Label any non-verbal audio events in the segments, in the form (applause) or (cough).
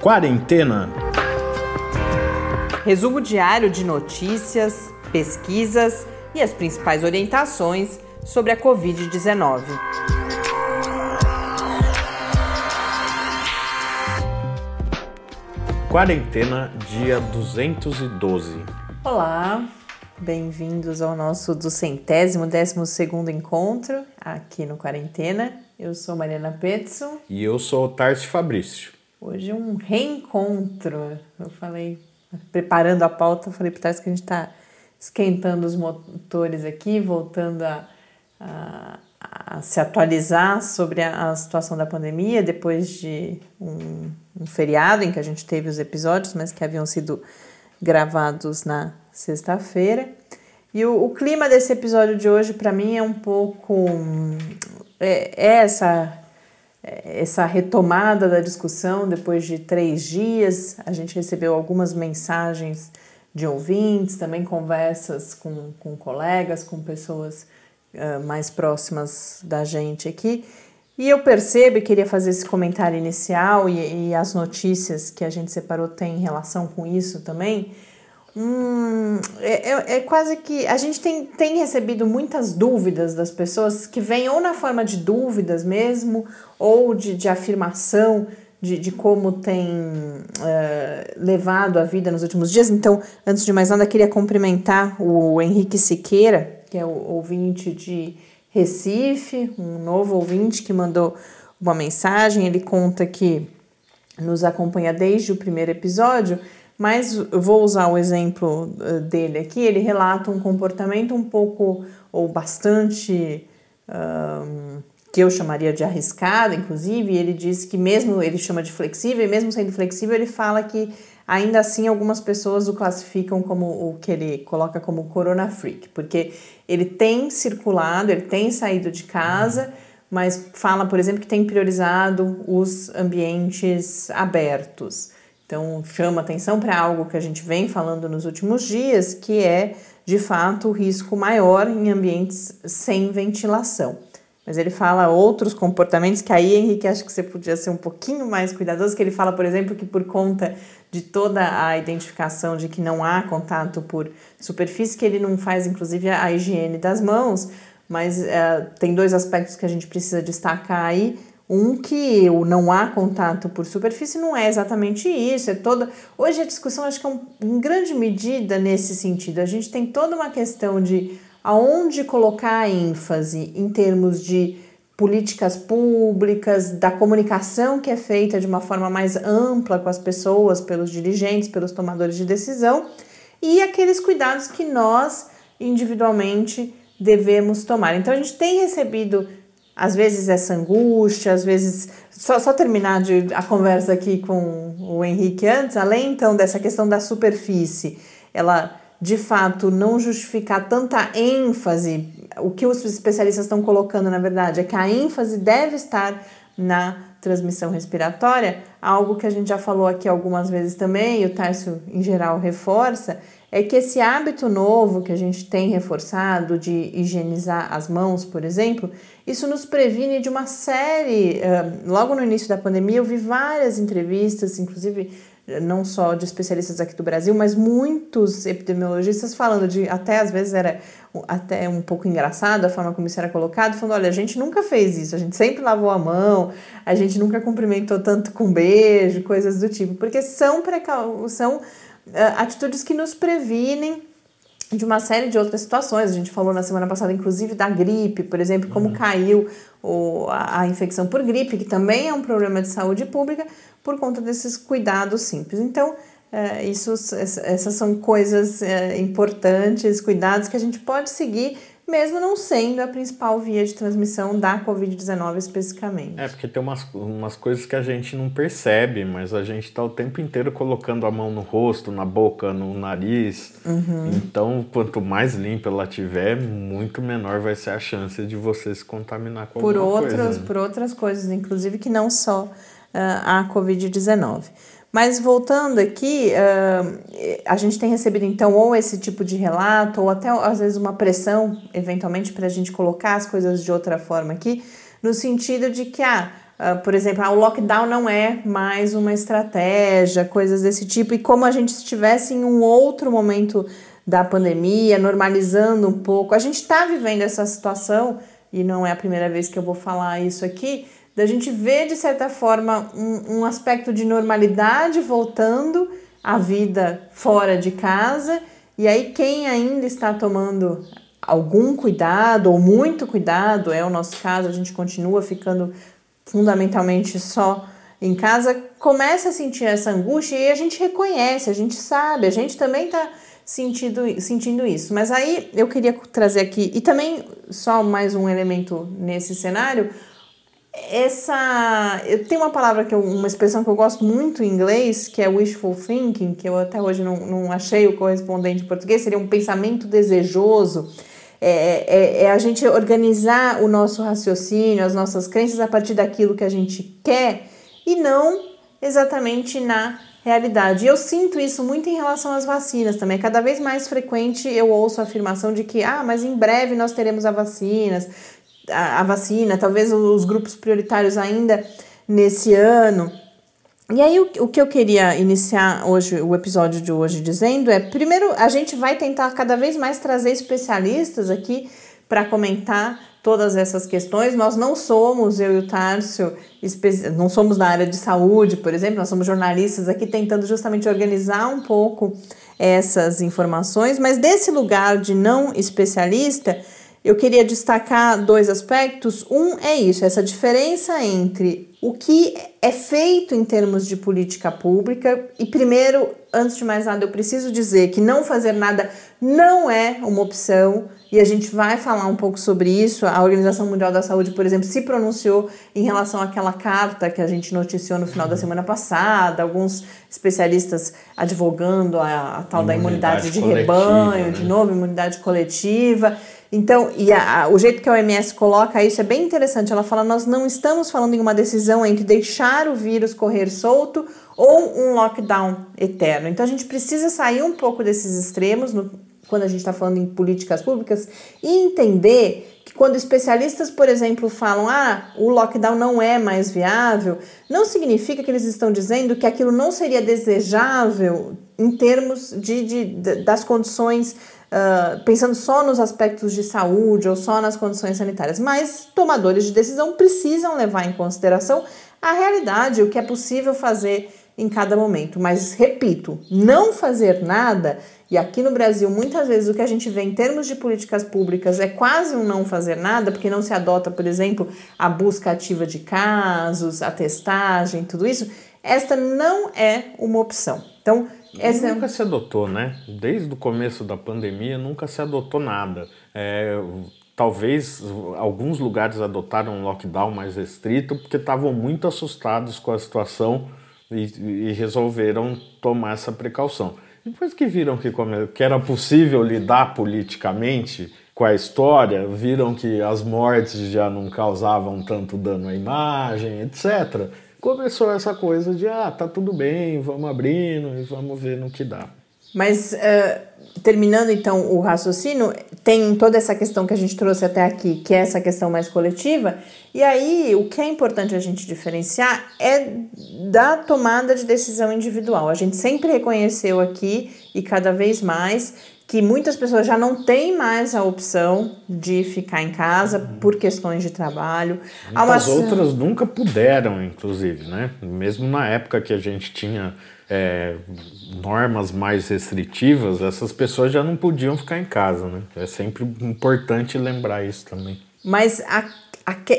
Quarentena. Resumo diário de notícias, pesquisas e as principais orientações sobre a Covid-19. Quarentena, dia 212. Olá, bem-vindos ao nosso duzentésimo, décimo segundo encontro aqui no Quarentena. Eu sou Mariana Petson. E eu sou o Tarso Fabrício. Hoje é um reencontro. Eu falei, preparando a pauta, falei para Tarso que a gente está esquentando os motores aqui, voltando a, a, a se atualizar sobre a, a, situação da pandemia depois de um, um feriado em que a gente teve os episódios, mas que haviam sido gravados na sexta-feira. E o, o, clima desse episódio de hoje, para mim, é um pouco. É, é essa, essa retomada da discussão depois de três dias. A gente recebeu algumas mensagens de ouvintes, também conversas com, com colegas, com pessoas uh, mais próximas da gente aqui. E eu percebo e queria fazer esse comentário inicial e, e as notícias que a gente separou têm relação com isso também. Hum, é, é, é, quase que a gente tem, tem recebido muitas dúvidas das pessoas que vêm ou na forma de dúvidas mesmo, ou de, de afirmação de, de como tem uh, levado a vida nos últimos dias. Então, antes de mais nada, queria cumprimentar o Henrique Siqueira, que é o ouvinte de Recife, um novo ouvinte que mandou uma mensagem. Ele conta que nos acompanha desde o primeiro episódio, mas vou usar o exemplo eh, dele aqui. Ele relata um comportamento um pouco ou bastante. Um, que eu chamaria de arriscado, inclusive, ele diz que mesmo ele chama de flexível, e mesmo sendo flexível, ele fala que ainda assim algumas pessoas o classificam como o que ele coloca como corona freak, porque ele tem circulado, ele tem saído de casa, mas fala, por exemplo, que tem priorizado os ambientes abertos. Então, chama atenção para algo que a gente vem falando nos últimos dias, que é, de fato, o risco maior em ambientes sem ventilação. Mas ele fala outros comportamentos que aí, Henrique, acho que você podia ser um pouquinho mais cuidadoso, que ele fala, por exemplo, que por conta de toda a identificação de que não há contato por superfície, que ele não faz, inclusive, a higiene das mãos, mas uh, tem dois aspectos que a gente precisa destacar aí. Um que o não há contato por superfície não é exatamente isso, é toda. Hoje a discussão acho que é um, em grande medida nesse sentido. A gente tem toda uma questão de aonde colocar a ênfase em termos de políticas públicas, da comunicação que é feita de uma forma mais ampla com as pessoas, pelos dirigentes, pelos tomadores de decisão, e aqueles cuidados que nós individualmente devemos tomar. Então a gente tem recebido às vezes essa angústia, às vezes só, só terminar de, a conversa aqui com o Henrique antes, além então dessa questão da superfície, ela de fato não justificar tanta ênfase, o que os especialistas estão colocando, na verdade, é que a ênfase deve estar na transmissão respiratória, algo que a gente já falou aqui algumas vezes também, e o Tarso em geral reforça, é que esse hábito novo que a gente tem reforçado de higienizar as mãos, por exemplo, isso nos previne de uma série. logo no início da pandemia, eu vi várias entrevistas, inclusive não só de especialistas aqui do Brasil, mas muitos epidemiologistas falando de, até às vezes era até um pouco engraçado a forma como isso era colocado, falando, olha, a gente nunca fez isso, a gente sempre lavou a mão, a gente nunca cumprimentou tanto com beijo, coisas do tipo, porque são, precau são uh, atitudes que nos previnem de uma série de outras situações. A gente falou na semana passada, inclusive, da gripe, por exemplo, como uhum. caiu o, a, a, infecção por gripe, que também é um problema de saúde pública, por conta desses cuidados simples. Então, é, isso, essas são coisas é, importantes, cuidados que a gente pode seguir, mesmo não sendo a principal via de transmissão da Covid-19 especificamente. É, porque tem umas, umas coisas que a gente não percebe, mas a gente está o tempo inteiro colocando a mão no rosto, na boca, no nariz. Uhum. Então, quanto mais limpa ela tiver, muito menor vai ser a chance de você se contaminar com por alguma outras, coisa. Né? Por outras coisas, inclusive que não só a Covid-19. Mas voltando aqui, a gente tem recebido então ou esse tipo de relato, ou até às vezes uma pressão, eventualmente, para a gente colocar as coisas de outra forma aqui, no sentido de que ah, uh, por exemplo, ah, o lockdown não é mais uma estratégia, coisas desse tipo, e como a gente estivesse em um outro momento da pandemia, normalizando um pouco. A gente está vivendo essa situação, e não é a primeira vez que eu vou falar isso aqui, da gente ver, de certa forma, um, um aspecto de normalidade voltando à vida fora de casa. E aí, quem ainda está tomando algum cuidado ou muito cuidado, é o nosso caso, a gente continua ficando fundamentalmente só em casa, começa a sentir essa angústia e a gente reconhece, a gente sabe, a gente também está sentindo, sentindo isso. Mas aí eu queria trazer aqui, e também só mais um elemento nesse cenário, essa eu tenho uma palavra que eu, uma expressão que eu gosto muito em inglês que é wishful thinking que eu até hoje não, não achei o correspondente em português seria um pensamento desejoso é, é, é, a gente organizar o nosso raciocínio, as nossas crenças a partir daquilo que a gente quer e não exatamente na realidade. E eu sinto isso muito em relação às vacinas também. Cada vez mais frequente eu ouço a afirmação de que, ah, mas em breve nós teremos a vacinas, a, a vacina, talvez os grupos prioritários ainda nesse ano. E aí, o, o que eu queria iniciar hoje, o episódio de hoje, dizendo é: primeiro, a gente vai tentar cada vez mais trazer especialistas aqui para comentar todas essas questões. Nós não somos, eu e o Tárcio, não somos da área de saúde, por exemplo, nós somos jornalistas aqui tentando justamente organizar um pouco essas informações, mas desse lugar de não especialista, eu queria destacar dois aspectos. Um é isso, essa diferença entre o que é feito em termos de política pública. E primeiro, antes de mais nada, eu preciso dizer que não fazer nada não é uma opção. E a gente vai falar um pouco sobre isso. A Organização Mundial da Saúde, por exemplo, se pronunciou em relação àquela carta que a gente noticiou no final da semana passada. Alguns especialistas advogando a, a tal imunidade da imunidade de rebanho, né? de novo, imunidade coletiva. Então, e a, a, o jeito que a OMS coloca isso é bem interessante. Ela fala: nós não estamos falando em uma decisão entre deixar o vírus correr solto ou um lockdown eterno. Então, a gente precisa sair um pouco desses extremos no, quando a gente está falando em políticas públicas e entender que quando especialistas, por exemplo, falam ah, o lockdown não é mais viável, não significa que eles estão dizendo que aquilo não seria desejável em termos de, de, de das condições pensando só nos aspectos de saúde ou só nas condições sanitárias, mas tomadores de decisão precisam levar em consideração a realidade, o que é possível fazer em cada momento. Mas, repito, não fazer nada, e aqui no Brasil, muitas vezes o que a gente vê em termos de políticas públicas é quase um não fazer nada, porque não se adota, por exemplo, a busca ativa de casos, a testagem, tudo isso. Esta não é uma opção. Então, essa... Nunca se adotou, né? Desde o começo da pandemia nunca se adotou nada. É, talvez alguns lugares adotaram um lockdown mais restrito porque estavam muito assustados com a situação e, e, resolveram tomar essa precaução. Depois que viram que, que era possível lidar politicamente com a história, viram que as mortes já não causavam tanto dano à imagem, etc começou essa coisa de ah, tá tudo bem, vamos abrindo e vamos ver no que dá. Mas uh, terminando então o raciocínio, tem toda essa questão que a gente trouxe até aqui, que é essa questão mais coletiva, e aí o que é importante a gente diferenciar é da tomada de decisão individual. A gente sempre reconheceu aqui e cada vez mais que muitas pessoas já não têm mais a opção de ficar em casa por questões de trabalho. As uma... outras nunca puderam, inclusive, né? Mesmo na época que a gente tinha é, normas mais restritivas, essas pessoas já não podiam ficar em casa, né? É sempre importante lembrar isso também. Mas a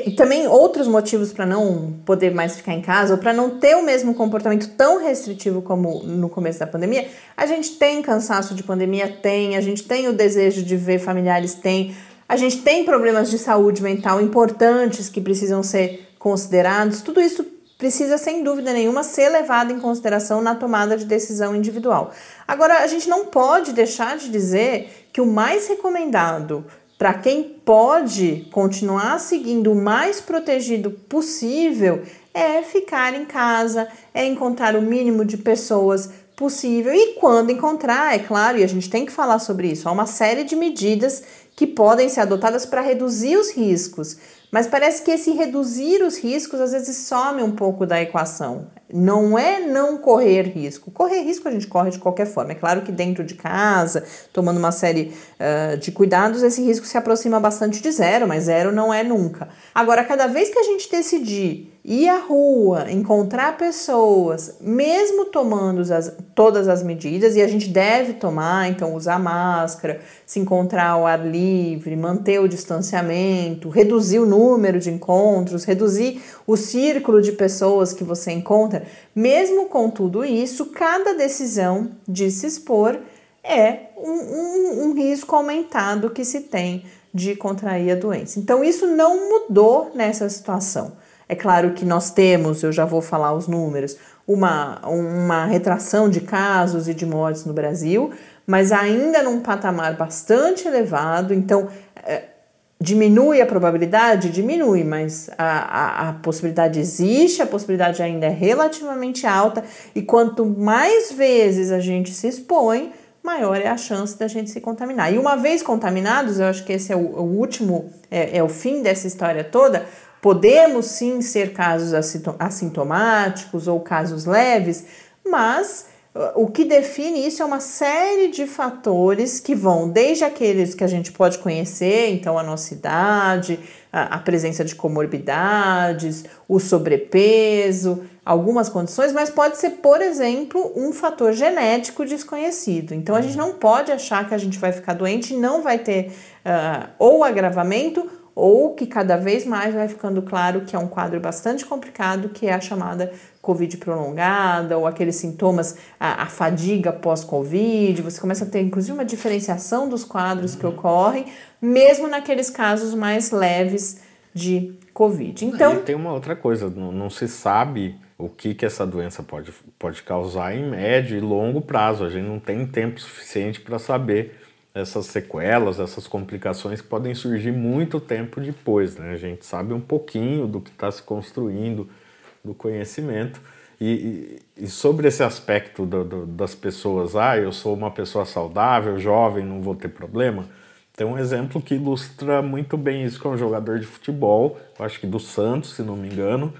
e também outros motivos para não poder mais ficar em casa ou para não ter o mesmo comportamento tão restritivo como no começo da pandemia. A gente tem cansaço de pandemia, tem, a gente tem o desejo de ver familiares, tem, a gente tem problemas de saúde mental importantes que precisam ser considerados. Tudo isso precisa, sem dúvida nenhuma, ser levado em consideração na tomada de decisão individual. Agora, a gente não pode deixar de dizer que o mais recomendado para quem pode continuar seguindo o mais protegido possível é ficar em casa, é encontrar o mínimo de pessoas possível e quando encontrar, é claro, e a gente tem que falar sobre isso, há uma série de medidas que podem ser adotadas para reduzir os riscos. Mas parece que esse reduzir os riscos às vezes some um pouco da equação. Não é não correr risco. Correr risco a gente corre de qualquer forma. É claro que dentro de casa, tomando uma série uh, de cuidados, esse risco se aproxima bastante de zero, mas zero não é nunca. Agora, cada vez que a gente decidir ir à rua, encontrar pessoas, mesmo tomando as, todas as medidas, e a gente deve tomar, então usar máscara, se encontrar ao ar livre, manter o distanciamento, reduzir o número de encontros, reduzir o círculo de pessoas que você encontra, mesmo com tudo isso, cada decisão de se expor é um, um, um risco aumentado que se tem de contrair a doença. Então, isso não mudou nessa situação. É claro que nós temos, eu já vou falar os números, uma, uma retração de casos e de mortes no Brasil, mas ainda num patamar bastante elevado, então é, diminui a probabilidade? Diminui, mas a, a, a, possibilidade existe, a possibilidade ainda é relativamente alta, e quanto mais vezes a gente se expõe, maior é a chance da gente se contaminar. E uma vez contaminados, eu acho que esse é o, o último, é, é o fim dessa história toda, Podemos sim ser casos assintomáticos ou casos leves, mas uh, o que define isso é uma série de fatores que vão desde aqueles que a gente pode conhecer, então a nossa idade, a, presença de comorbidades, o sobrepeso, algumas condições, mas pode ser, por exemplo, um fator genético desconhecido. Então a gente não pode achar que a gente vai ficar doente e não vai ter uh, ou agravamento ou que cada vez mais vai ficando claro que é um quadro bastante complicado, que é a chamada Covid prolongada, ou aqueles sintomas, a, a fadiga pós-Covid, você começa a ter inclusive uma diferenciação dos quadros que ocorrem, mesmo naqueles casos mais leves de Covid. Então, e tem uma outra coisa, não, não se sabe o que, que essa doença pode, pode causar em médio e longo prazo, a gente não tem tempo suficiente para saber essas sequelas, essas complicações que podem surgir muito tempo depois. Né? A gente sabe um pouquinho do que está se construindo, do conhecimento. E, e, sobre esse aspecto do, do, das pessoas, ah, eu sou uma pessoa saudável, jovem, não vou ter problema. Tem um exemplo que ilustra muito bem isso com um jogador de futebol, acho que do Santos, se não me engano,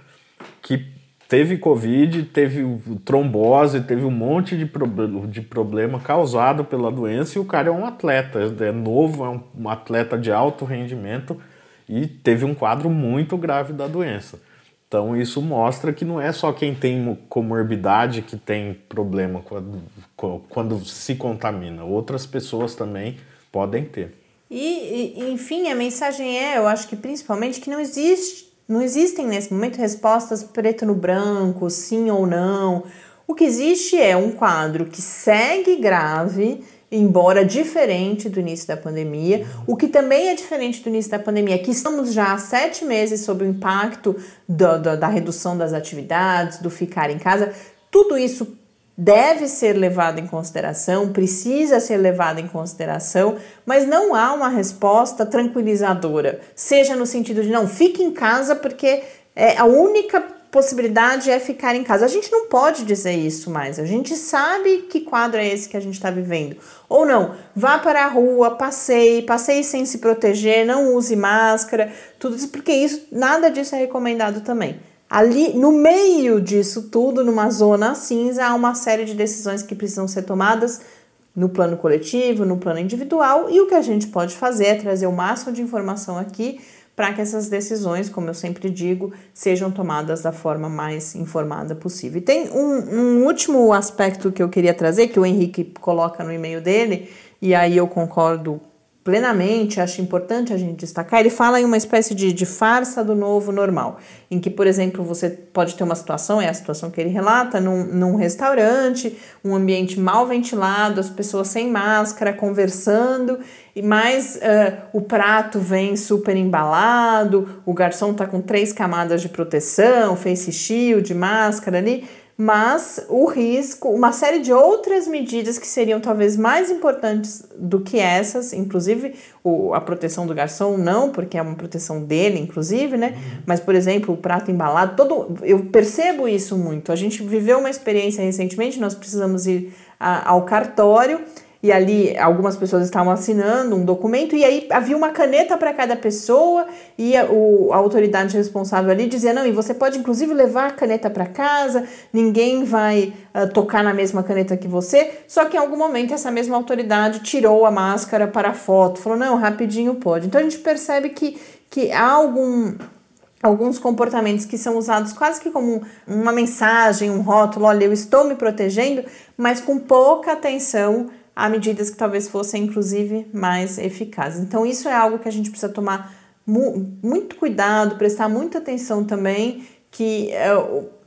que teve Covid, teve trombose, teve um monte de, pro, de problema causado pela doença e o cara é um atleta, é novo, é um atleta de alto rendimento e teve um quadro muito grave da doença. Então isso mostra que não é só quem tem comorbidade que tem problema quando, quando se contamina, outras pessoas também podem ter. E, enfim, a mensagem é, eu acho que principalmente que não existe não existem nesse momento respostas preto no branco, sim ou não. O que existe é um quadro que segue grave, embora diferente do início da pandemia. O que também é diferente do início da pandemia é que estamos já há sete meses sob o impacto do, do, da redução das atividades, do ficar em casa. Tudo isso deve ser levado em consideração, precisa ser levado em consideração, mas não há uma resposta tranquilizadora, seja no sentido de não, fique em casa porque é a única possibilidade é ficar em casa. A gente não pode dizer isso mais. A gente sabe que quadro é esse que a gente está vivendo. Ou não, vá para a rua, passeie, passeie sem se proteger, não use máscara, tudo isso, porque isso, nada disso é recomendado também. Ali, no meio disso tudo, numa zona cinza, há uma série de decisões que precisam ser tomadas no plano coletivo, no plano individual, e o que a gente pode fazer é trazer o máximo de informação aqui para que essas decisões, como eu sempre digo, sejam tomadas da forma mais informada possível. E tem um, um último aspecto que eu queria trazer, que o Henrique coloca no e-mail dele, e aí eu concordo plenamente, acho importante a gente destacar, ele fala em uma espécie de, de farsa do novo normal, em que, por exemplo, você pode ter uma situação, é a situação que ele relata, num, num restaurante, um ambiente mal ventilado, as pessoas sem máscara, conversando, e mais uh, o prato vem super embalado, o garçom tá com três camadas de proteção, face shield, máscara ali, mas o risco, uma série de outras medidas que seriam talvez mais importantes do que essas, inclusive o, a proteção do garçom, não, porque é uma proteção dele, inclusive, né? Uhum. Mas, por exemplo, o prato embalado, todo, eu percebo isso muito. A gente viveu uma experiência recentemente, nós precisamos ir a, ao cartório e ali algumas pessoas estavam assinando um documento e aí havia uma caneta para cada pessoa e a, o, a autoridade responsável ali dizia não e você pode inclusive levar a caneta para casa ninguém vai uh, tocar na mesma caneta que você. Só que em algum momento essa mesma autoridade tirou a máscara para a foto falou não rapidinho pode. Então a gente percebe que que há algum alguns comportamentos que são usados quase que como uma mensagem, um rótulo, olha, eu estou me protegendo, mas com pouca atenção a medidas que talvez fossem inclusive mais eficazes. Então isso é algo que a gente precisa tomar mu muito cuidado, prestar muita atenção também, que é,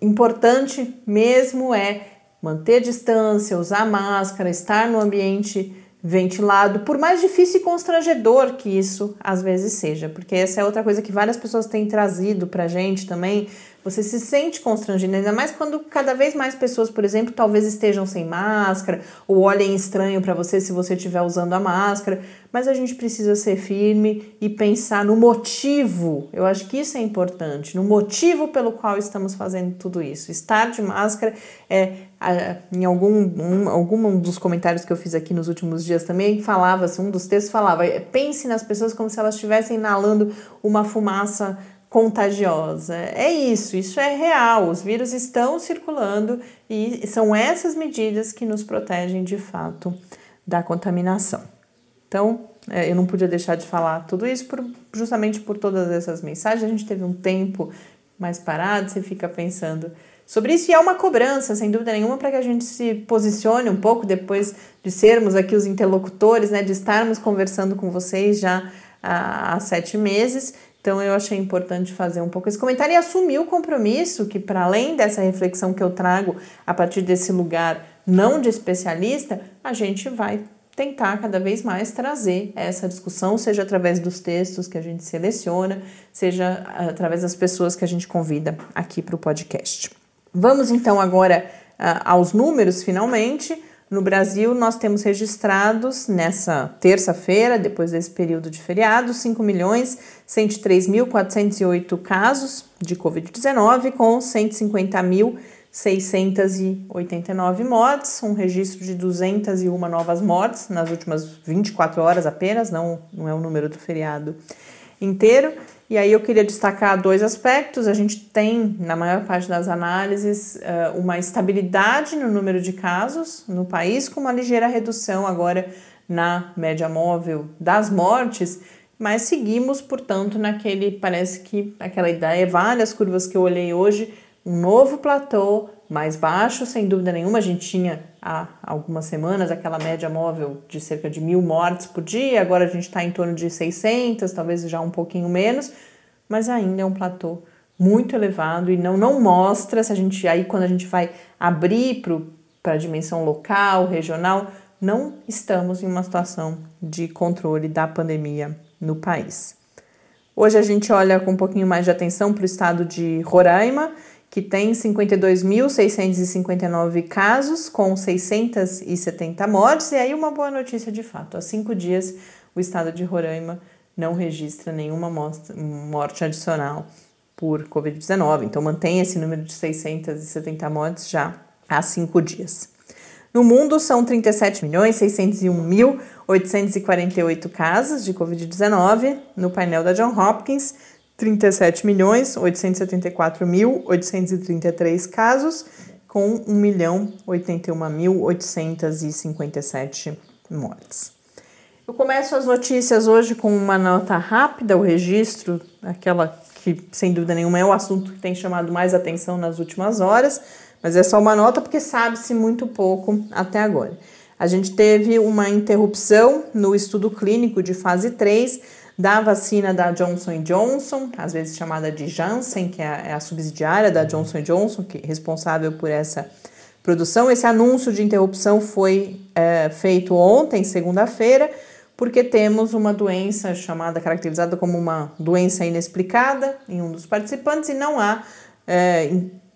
importante mesmo é manter distância, usar máscara, estar no ambiente ventilado, por mais difícil e constrangedor que isso às vezes seja, porque essa é outra coisa que várias pessoas têm trazido pra gente também. Você se sente constrangido, ainda mais quando cada vez mais pessoas, por exemplo, talvez estejam sem máscara ou olhem estranho para você se você estiver usando a máscara, mas a gente precisa ser firme e pensar no motivo. Eu acho que isso é importante, no motivo pelo qual estamos fazendo tudo isso. Estar de máscara é em algum um, algum dos comentários que eu fiz aqui nos últimos dias também falava, um dos textos falava, pense nas pessoas como se elas estivessem inalando uma fumaça contagiosa. É isso, isso é real. Os vírus estão circulando e são essas medidas que nos protegem de fato da contaminação. Então, é, eu não podia deixar de falar tudo isso por, justamente por todas essas mensagens. A gente teve um tempo mais parado, você fica pensando sobre isso. E é uma cobrança, sem dúvida nenhuma, para que a gente se posicione um pouco depois de sermos aqui os interlocutores, né, de estarmos conversando com vocês já há, há sete meses. Então eu achei importante fazer um pouco esse comentário e assumir o compromisso que, para além dessa reflexão que eu trago a partir desse lugar não de especialista, a gente vai tentar cada vez mais trazer essa discussão, seja através dos textos que a gente seleciona, seja através das pessoas que a gente convida aqui para o podcast. Vamos então agora uh, aos números, finalmente. No Brasil, nós temos registrados nessa terça-feira, depois desse período de feriado, 5 milhões 103.408 casos de Covid-19, com 150.689 mortes, um registro de 201 novas mortes nas últimas 24 horas apenas, não, não é o número do feriado inteiro. E aí eu queria destacar dois aspectos. A gente tem, na maior parte das análises, eh, uma estabilidade no número de casos no país, com uma ligeira redução agora na média móvel das mortes, mas seguimos, portanto, naquele, parece que aquela ideia, várias curvas que eu olhei hoje, um novo platô mais baixo, sem dúvida nenhuma. A gente tinha há algumas semanas aquela média móvel de cerca de mil mortes por dia, agora a gente está em torno de 600, talvez já um pouquinho menos, mas ainda é um platô muito elevado e não, não mostra, se a gente aí quando a gente vai abrir para a dimensão local, regional, não estamos em uma situação de controle da pandemia no país. Hoje a gente olha com um pouquinho mais de atenção para o estado de Roraima, que tem 52.659 casos, com 670 mortes, e aí uma boa notícia de fato: há cinco dias o estado de Roraima não registra nenhuma morte adicional por Covid-19, então mantém esse número de 670 mortes já há cinco dias. No mundo, são 37.601.848 casos de Covid-19. No painel da John Hopkins, 37.874.833 casos, com 1.081.857 mortes. Eu começo as notícias hoje com uma nota rápida, o registro, aquela que sem dúvida nenhuma é o assunto que tem chamado mais atenção nas últimas horas, mas é só uma nota porque sabe-se muito pouco até agora. A gente teve uma interrupção no estudo clínico de fase 3 da vacina da Johnson Johnson, às vezes chamada de Janssen, que é a, é subsidiária da Johnson Johnson, que é responsável por essa produção. Esse anúncio de interrupção foi é, feito ontem, segunda-feira, porque temos uma doença chamada, caracterizada como uma doença inexplicada em um dos participantes e não há é,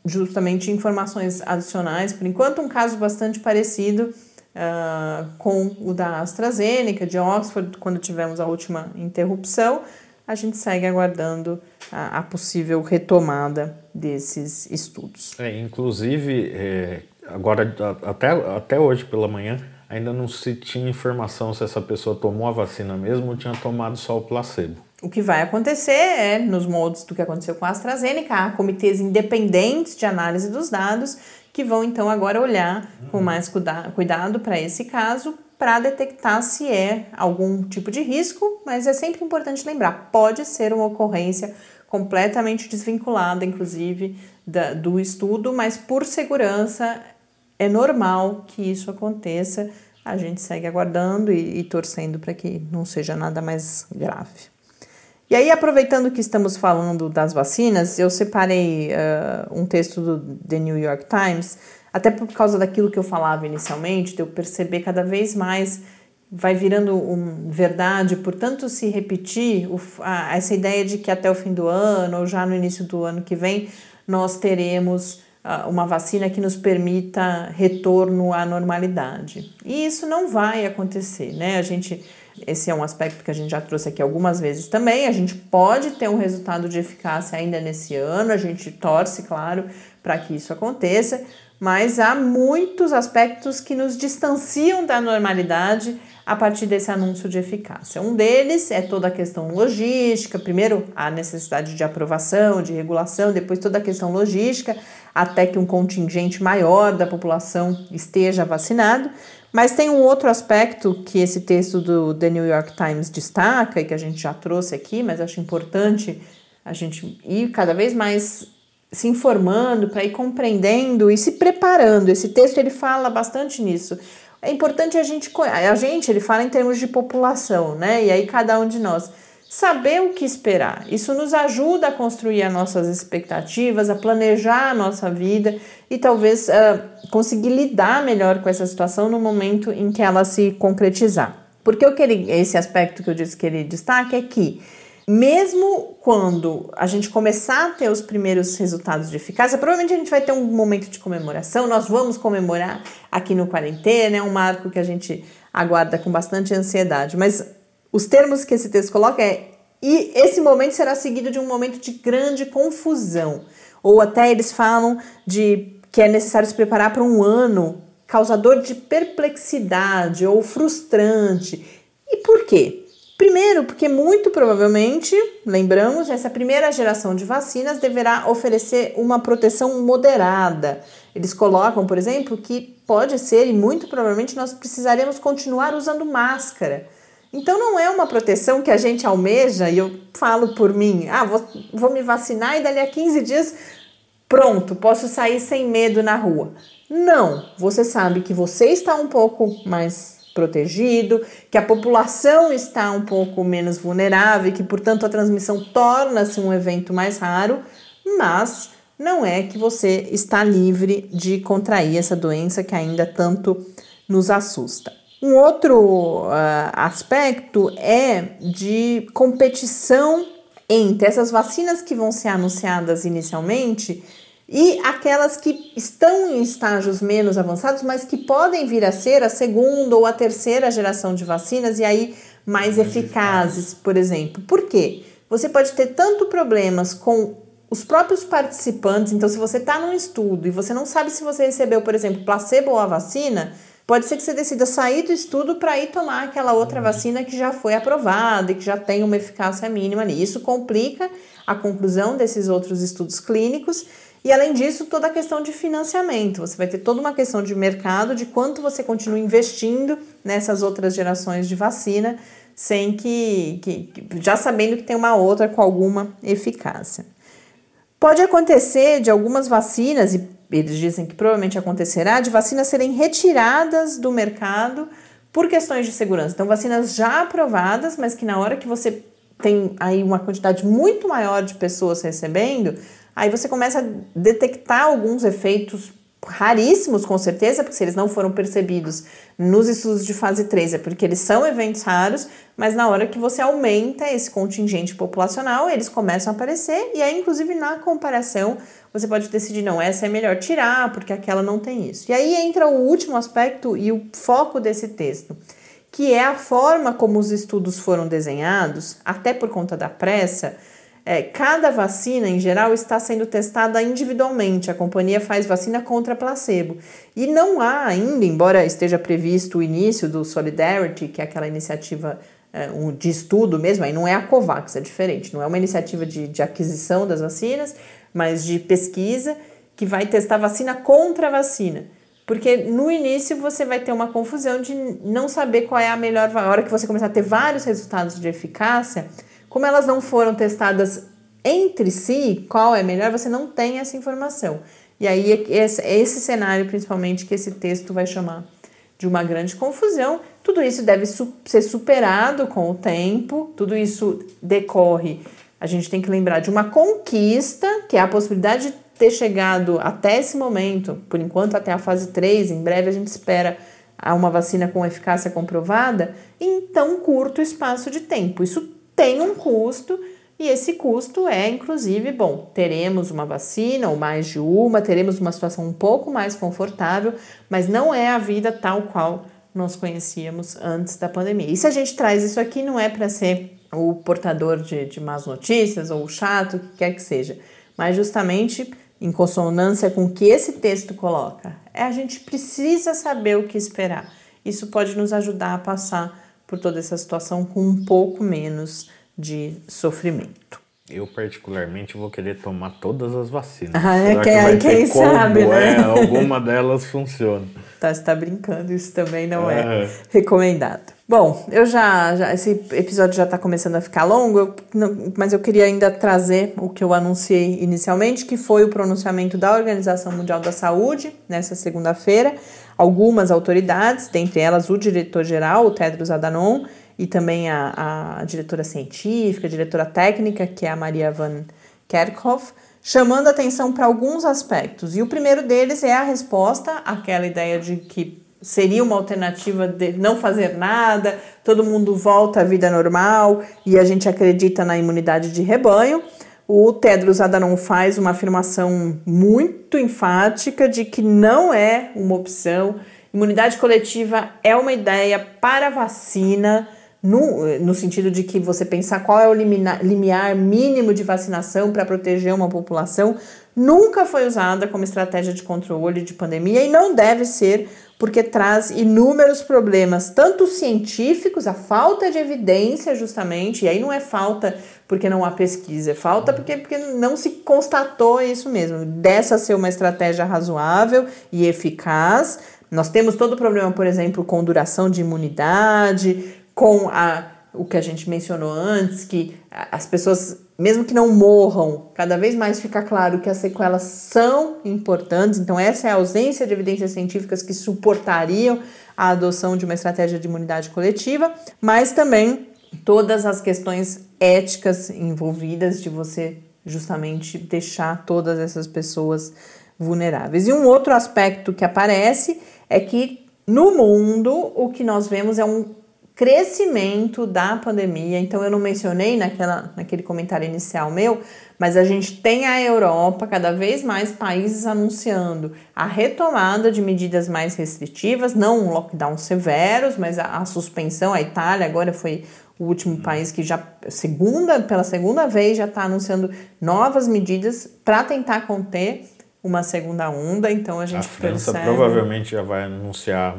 justamente informações adicionais. Por enquanto, um caso bastante parecido uh, com o da AstraZeneca, de Oxford, quando tivemos a última interrupção. A gente segue aguardando a, a possível retomada desses estudos. É, inclusive, é, agora até, até hoje pela manhã, ainda não se tinha informação se essa pessoa tomou a vacina mesmo ou tinha tomado só o placebo. O que vai acontecer é, nos moldes do que aconteceu com a AstraZeneca, há comitês independentes de análise dos dados que vão então agora olhar com mais cuidado para esse caso para detectar se é algum tipo de risco, mas é sempre importante lembrar, pode ser uma ocorrência completamente desvinculada, inclusive, da, do estudo, mas por segurança é normal que isso aconteça. A gente segue aguardando e, e torcendo para que não seja nada mais grave. E aí, aproveitando que estamos falando das vacinas, eu separei uh, um texto do The New York Times até por causa daquilo que eu falava inicialmente, de eu perceber cada vez mais vai virando um, verdade, portanto se repetir o, a, essa ideia de que até o fim do ano ou já no início do ano que vem nós teremos uh, uma vacina que nos permita retorno à normalidade. E isso não vai acontecer, né? A gente esse é um aspecto que a gente já trouxe aqui algumas vezes também. A gente pode ter um resultado de eficácia ainda nesse ano, a gente torce, claro, para que isso aconteça, mas há muitos aspectos que nos distanciam da normalidade a partir desse anúncio de eficácia. Um deles é toda a questão logística, primeiro a necessidade de aprovação, de regulação, depois toda a questão logística, até que um contingente maior da população esteja vacinado. Mas tem um outro aspecto que esse texto do The New York Times destaca e que a gente já trouxe aqui, mas acho importante a gente ir cada vez mais se informando, para ir compreendendo e se preparando. Esse texto ele fala bastante nisso. É importante a gente, a gente, ele fala em termos de população, né? E aí cada um de nós saber o que esperar. Isso nos ajuda a construir as nossas expectativas, a planejar a nossa vida e talvez uh, conseguir lidar melhor com essa situação no momento em que ela se concretizar. Porque o que ele, esse aspecto que eu disse que ele destaca é que mesmo quando a gente começar a ter os primeiros resultados de eficácia, provavelmente a gente vai ter um momento de comemoração, nós vamos comemorar aqui no quarentena, é um marco que a gente aguarda com bastante ansiedade, mas os termos que esse texto coloca é e esse momento será seguido de um momento de grande confusão, ou até eles falam de que é necessário se preparar para um ano causador de perplexidade ou frustrante. E por quê? Primeiro, porque muito provavelmente, lembramos, essa primeira geração de vacinas deverá oferecer uma proteção moderada. Eles colocam, por exemplo, que pode ser e muito provavelmente nós precisaremos continuar usando máscara. Então não é uma proteção que a gente almeja, e eu falo por mim, ah, vou, vou me vacinar e dali a 15 dias, pronto, posso sair sem medo na rua. Não, você sabe que você está um pouco mais protegido, que a população está um pouco menos vulnerável que, portanto, a transmissão torna-se um evento mais raro, mas não é que você está livre de contrair essa doença que ainda tanto nos assusta. Um outro uh, aspecto é de competição entre essas vacinas que vão ser anunciadas inicialmente e aquelas que estão em estágios menos avançados, mas que podem vir a ser a segunda ou a terceira geração de vacinas e aí mais, mais eficazes, por exemplo. Por quê? Você pode ter tanto problemas com os próprios participantes, então se você está num estudo e você não sabe se você recebeu, por exemplo, placebo ou a vacina, pode ser que você decida sair do estudo para ir tomar aquela outra vacina que já foi aprovada e que já tem uma eficácia mínima ali. Isso complica a conclusão desses outros estudos clínicos e além disso, toda a questão de financiamento. Você vai ter toda uma questão de mercado, de quanto você continua investindo nessas outras gerações de vacina, sem que, que já sabendo que tem uma outra com alguma eficácia. Pode acontecer de algumas vacinas, e eles dizem que provavelmente acontecerá, de vacinas serem retiradas do mercado por questões de segurança. Então, vacinas já aprovadas, mas que na hora que você tem aí uma quantidade muito maior de pessoas recebendo, Aí você começa a detectar alguns efeitos raríssimos, com certeza, porque se eles não foram percebidos nos estudos de fase 3 é porque eles são eventos raros, mas na hora que você aumenta esse contingente populacional, eles começam a aparecer e aí, inclusive, na comparação, você pode decidir, não, essa é melhor tirar, porque aquela não tem isso. E aí entra o último aspecto e o foco desse texto, que é a forma como os estudos foram desenhados, até por conta da pressa, é, cada vacina, em geral, está sendo testada individualmente. A companhia faz vacina contra placebo. E não há ainda, embora esteja previsto o início do Solidarity, que é aquela iniciativa é, um, de estudo mesmo, aí não é a COVAX, é diferente, não é uma iniciativa de, de aquisição das vacinas, mas de pesquisa que vai testar vacina contra vacina. Porque no início você vai ter uma confusão de não saber qual é a melhor. A hora que você começar a ter vários resultados de eficácia, como elas não foram testadas entre si, qual é melhor, você não tem essa informação. E aí é esse, cenário, principalmente, que esse texto vai chamar de uma grande confusão. Tudo isso deve ser superado com o tempo, tudo isso decorre. A gente tem que lembrar de uma conquista, que é a possibilidade de ter chegado até esse momento, por enquanto até a fase 3, em breve a gente espera uma vacina com eficácia comprovada, em tão curto espaço de tempo. Isso tem um custo e esse custo é, inclusive, bom, teremos uma vacina ou mais de uma, teremos uma situação um pouco mais confortável, mas não é a vida tal qual nós conhecíamos antes da pandemia. E se a gente traz isso aqui, não é para ser o portador de, de más notícias ou chato, o que quer que seja, mas justamente em consonância com o que esse texto coloca. É a gente precisa saber o que esperar. Isso pode nos ajudar a passar por toda essa situação com um pouco menos de sofrimento. Eu, particularmente, vou querer tomar todas as vacinas. Ah, é, que, que quem sabe, né? É, alguma delas funciona. (laughs) Tá, você tá brincando, isso também não é, é recomendado. Bom, eu já, já, esse episódio já está começando a ficar longo, eu, não, mas eu queria ainda trazer o que eu anunciei inicialmente, que foi o pronunciamento da Organização Mundial da Saúde nessa segunda-feira, algumas autoridades, dentre elas o diretor-geral, o Tedros Adhanom, e também a, a diretora científica, a diretora técnica, que é a Maria Van Kerkhoff, chamando atenção para alguns aspectos. E o primeiro deles é a resposta àquela ideia de que seria uma alternativa de não fazer nada, todo mundo volta à vida normal e a gente acredita na imunidade de rebanho. O Tedros Adhanom faz uma afirmação muito enfática de que não é uma opção. Imunidade coletiva é uma ideia para vacina, no, no sentido de que você pensar qual é o limiar, mínimo de vacinação para proteger uma população, nunca foi usada como estratégia de controle de pandemia e não deve ser porque traz inúmeros problemas, tanto científicos, a falta de evidência, justamente, e aí não é falta porque não há pesquisa, é falta porque, porque não se constatou isso mesmo, dessa ser uma estratégia razoável e eficaz. Nós temos todo o problema, por exemplo, com duração de imunidade, com a, o que a gente mencionou antes, que as pessoas mesmo que não morram, cada vez mais fica claro que as sequelas são importantes. Então, essa é a ausência de evidências científicas que suportariam a adoção de uma estratégia de imunidade coletiva, mas também todas as questões éticas envolvidas de você justamente deixar todas essas pessoas vulneráveis. E um outro aspecto que aparece é que no mundo o que nós vemos é um crescimento da pandemia. Então eu não mencionei naquela, naquele comentário inicial meu, mas a gente tem a Europa, cada vez mais países anunciando a retomada de medidas mais restritivas, não um lockdown severos, mas a, a suspensão. A Itália agora foi o último país que já segunda pela segunda vez já está anunciando novas medidas para tentar conter uma segunda onda, então a gente A França percebe... provavelmente já vai anunciar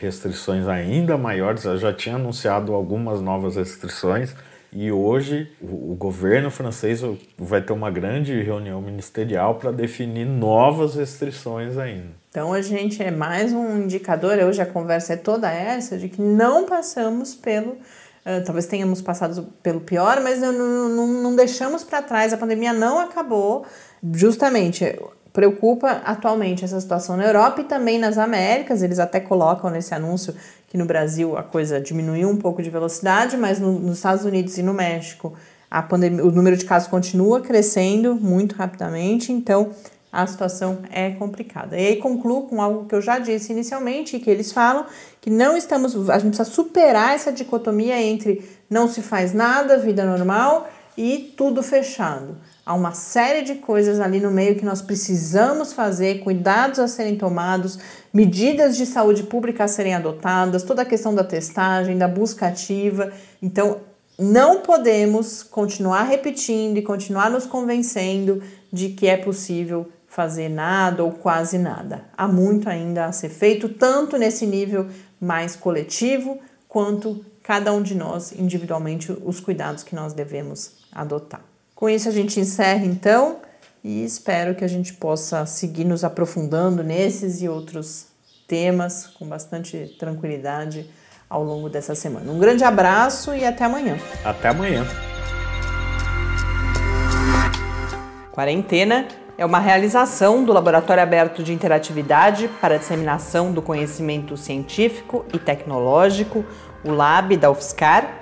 restrições ainda maiores, ela já tinha anunciado algumas novas restrições e hoje o, o governo francês vai ter uma grande reunião ministerial para definir novas restrições ainda. Então a gente é mais um indicador, hoje a conversa é toda essa, de que não passamos pelo Uh, talvez tenhamos passado pelo pior, mas não, não, não deixamos para trás. A pandemia não acabou. Justamente, preocupa atualmente essa situação na Europa e também nas Américas. Eles até colocam nesse anúncio que no Brasil a coisa diminuiu um pouco de velocidade, mas no, nos Estados Unidos e no México a pandemia, o número de casos continua crescendo muito rapidamente, então a situação é complicada. E aí concluo com algo que eu já disse inicialmente, que eles falam que não estamos, a gente precisa superar essa dicotomia entre não se faz nada, vida normal, e tudo fechado. Há uma série de coisas ali no meio que nós precisamos fazer, cuidados a serem tomados, medidas de saúde pública a serem adotadas, toda a questão da testagem, da busca ativa. Então, não podemos continuar repetindo e continuar nos convencendo de que é possível fazer nada ou quase nada. Há muito ainda a ser feito, tanto nesse nível mais coletivo, quanto cada um de nós individualmente os cuidados que nós devemos adotar. Com isso a gente encerra então e espero que a gente possa seguir nos aprofundando nesses e outros temas com bastante tranquilidade ao longo dessa semana. Um grande abraço e até amanhã. Até amanhã. Quarentena é uma realização do Laboratório Aberto de Interatividade para a Disseminação do Conhecimento Científico e Tecnológico, o LAB da UFSCar,